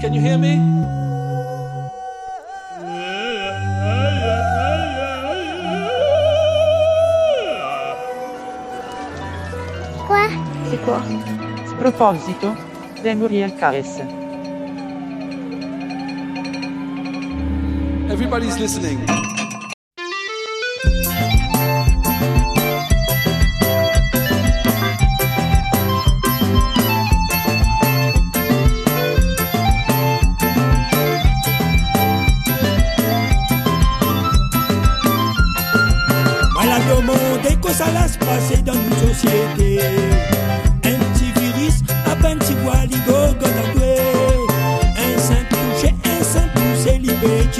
Can you hear me? Quoi C'est quoi Sproposito, vengono al cares. Everybody's listening.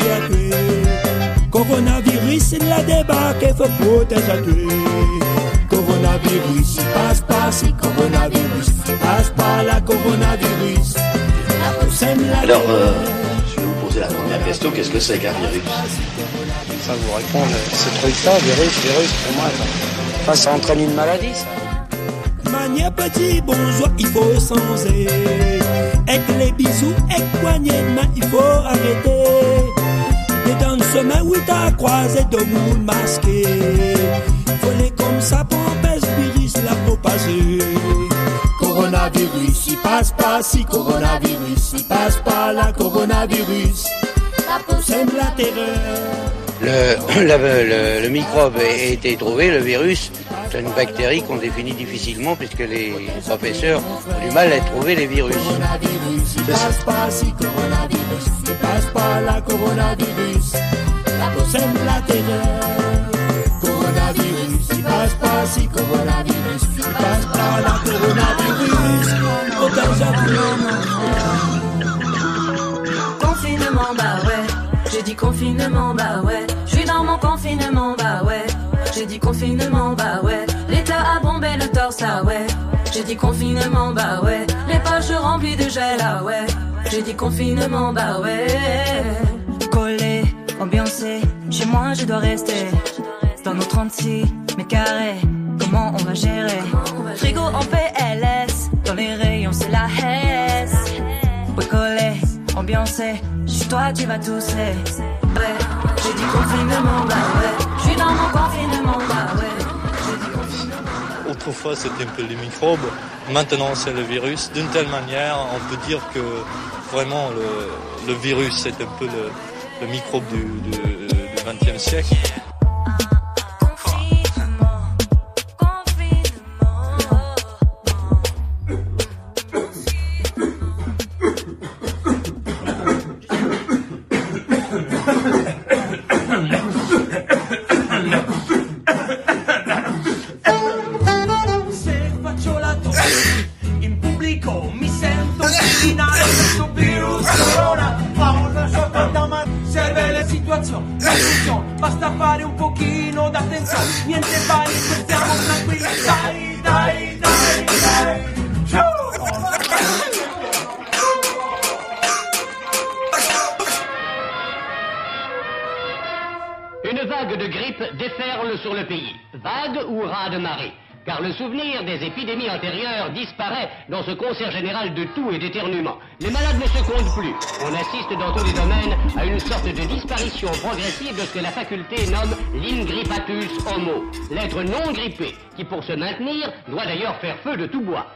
Tué. Coronavirus, il la débarqué, faut protéger à tuer. Coronavirus, il passe pas, c'est coronavirus. Il passe pas la coronavirus. La poussine, la Alors, euh, je vais vous poser la première question. Qu'est-ce que c'est qu'un virus? Ça vous répondre, ce truc-là, virus, virus, pour moi, ça, enfin, ça entraîne une maladie, ça. Mania petit bonjour, il faut changer. Avec les bisous, avec poignées de main, il faut arrêter. Et dans le chemin où t'as croisé de monde masqué. Faut les comme ça pour virus la propager. Coronavirus, il passe pas si coronavirus, il passe pas la coronavirus. La peau sème la terreur. Le, le, le- le microbe a été trouvé, le virus, une bactérie qu'on définit difficilement puisque les professeurs ont du mal à trouver les virus. J'ai dit confinement, bah ouais. Les poches remplies de gel, ah ouais. J'ai dit confinement, bah ouais. Collé, ambiancé, chez moi je dois rester. Dans nos 36 mètres carrés, comment on va gérer? Frigo en PLS, dans les rayons c'est la hesse. Ouais, collé, ambiancé, chez toi tu vas tousser. Ouais, j'ai dit confinement, bah ouais. Je suis dans mon confinement, Autrefois, c'était un peu les microbes. Maintenant, c'est le virus. D'une telle manière, on peut dire que vraiment le, virus, c'est un peu le, microbe du, du, 20e siècle. Déferle sur le pays. Vague ou raz de marée car le souvenir des épidémies antérieures disparaît dans ce concert général de tout et d'éternuement. Les malades ne se comptent plus. On assiste dans tous les domaines à une sorte de disparition progressive de ce que la faculté nomme l'ingrippatus homo, l'être non grippé, qui pour se maintenir doit d'ailleurs faire feu de tout bois.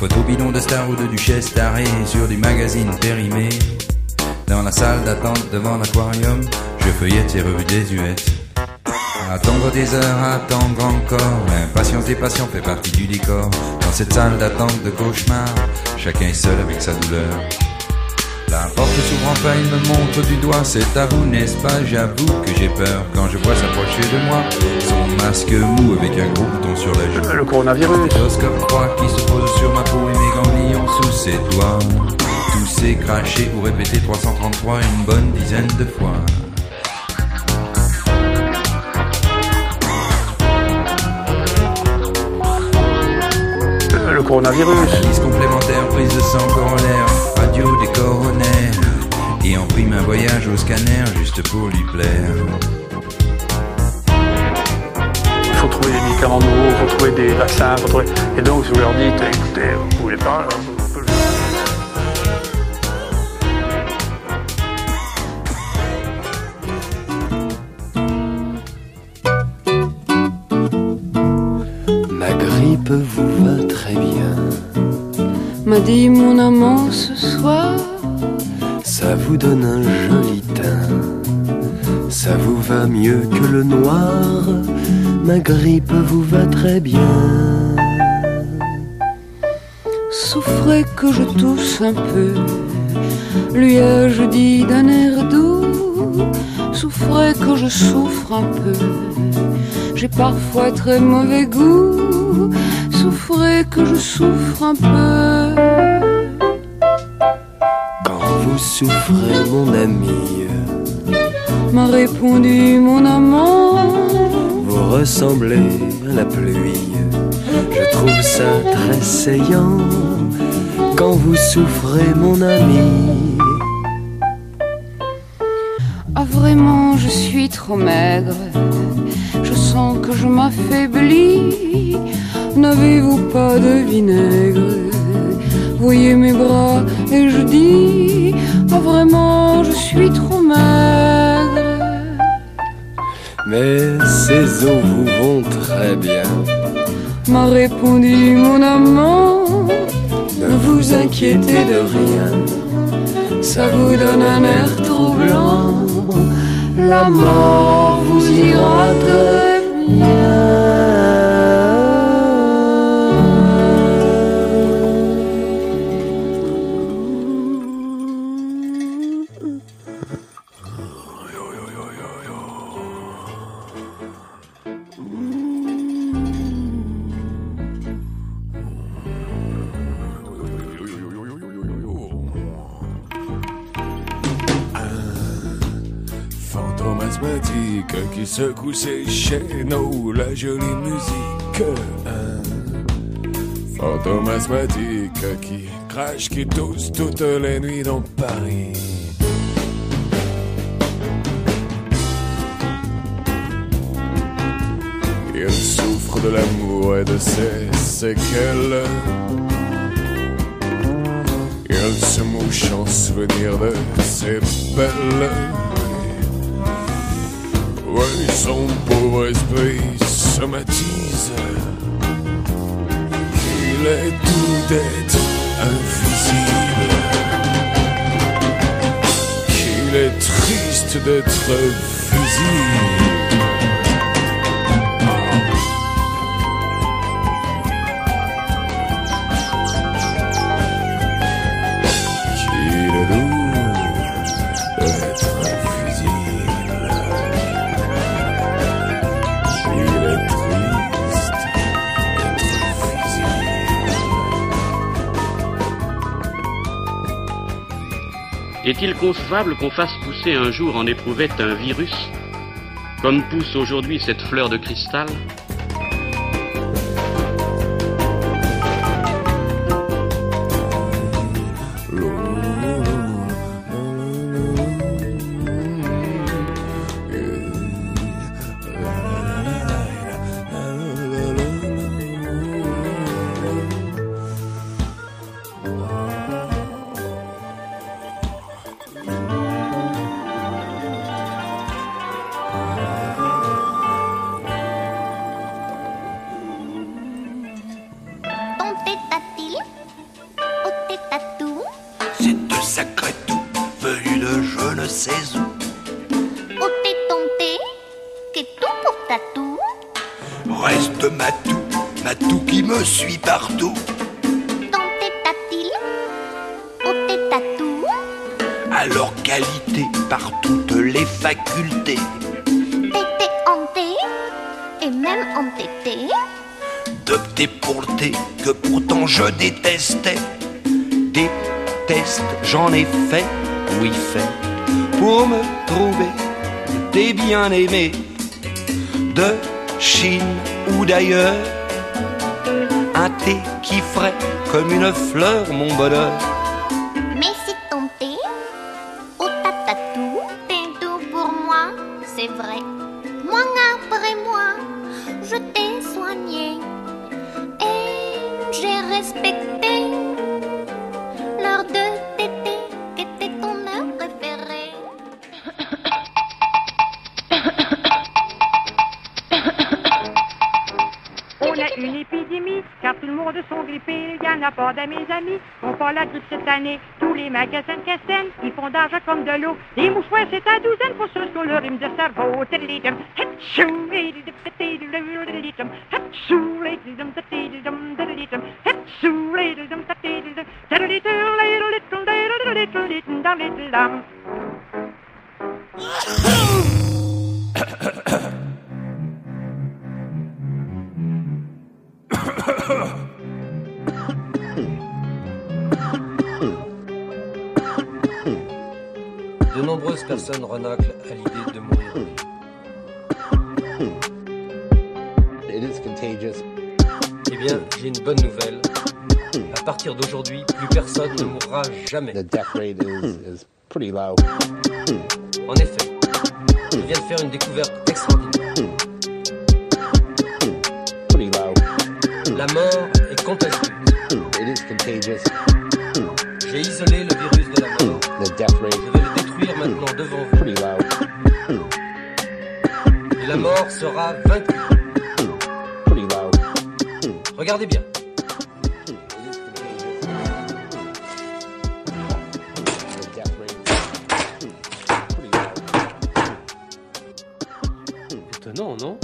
Photos bidons de stars ou de duchesses tarées sur des magazines périmés. Dans la salle d'attente devant l'aquarium, je feuillette ces revues désuètes. Attendre des heures, attendre encore. L'impatience des patients fait partie du décor. Dans cette salle d'attente de cauchemar, chacun est seul avec sa douleur. La porte s'ouvre enfin, il me montre du doigt. C'est à vous, n'est-ce pas? J'avoue que j'ai peur quand je vois s'approcher de moi. Son masque mou avec un gros bouton sur la joue. Le coronavirus. Stéthoscope froid qui se pose sur ma peau et mes ganglions sous ses doigts. Tousser, cracher ou répéter 333 une bonne dizaine de fois. Le coronavirus. Analyse complémentaire, prise de sang corollaire, radio des coronaires. Et en prime un voyage au scanner juste pour lui plaire. Il faut trouver des médicaments nouveaux, il faut trouver des vaccins, faut trouver... Et donc, vous leur dites, écoutez, vous voulez pas... vous pouvez- Ma grippe vous va très bien, m'a dit mon amant ce soir. Vous donne un joli teint, ça vous va mieux que le noir, ma grippe vous va très bien. Souffrez que je tousse un peu, lui ai-je dit d'un air doux? Souffrez que je souffre un peu, j'ai parfois très mauvais goût. Souffrez que je souffre un peu. Souffrez, mon ami, M'a répondu mon amant. vous ressemblez à la pluie. Je trouve ça très saillant. Quand vous souffrez, mon ami, Ah vraiment, je suis trop maigre. Je sens que je m'affaiblis. N'avez-vous pas de vinaigre? Voyez mes bras et je dis vraiment, je suis trop maigre. mais ces eaux vous vont très bien. M'a répondu mon amant. Ne vous inquiétez de rien, Ça vous donne un air troublant. La mort vous ira très Fantôme qui secoue ses chaîneaux, la jolie musique. Un fantôme asthmatique qui crache, qui tousse toutes les nuits dans Paris. Il souffre de l'amour et de ses séquelles. Il se mouche en souvenir de ses belles. Oui, son pauvre esprit somatise qu'il est tout d'être invisible, qu'il est triste d'être visible. Est-il concevable qu'on fasse pousser un jour en éprouvette un virus, comme pousse aujourd'hui cette fleur de cristal Me suit partout. Tétatil Au tétatou Alors qualité par toutes les facultés. Tété hanté Et même entêté D'opter pour le thé que pourtant je détestais. Déteste, j'en ai fait, oui fait, pour me trouver des bien-aimés de Chine ou d'ailleurs. Qui ferait comme une fleur mon bonheur. Mes amis, on pas la cette année. Tous les magasins Castel, ils font d'argent comme de l'eau. Les mouchoirs, c'est à douzaine pour ceux qui ont le rhume de cerveau. De nombreuses personnes renaclent à l'idée de mourir. It is contagious. Eh bien, j'ai une bonne nouvelle. À partir d'aujourd'hui, plus personne ne mourra jamais. The death rate is, is pretty low. En effet, je viens de faire une découverte extraordinaire. Pretty low. La mort est contagieuse. It is contagious. J'ai isolé le virus de la mort. The death rate Je vais le détruire maintenant devant vous. Et la mort sera vaincue. Regardez bien. Étonnant, non?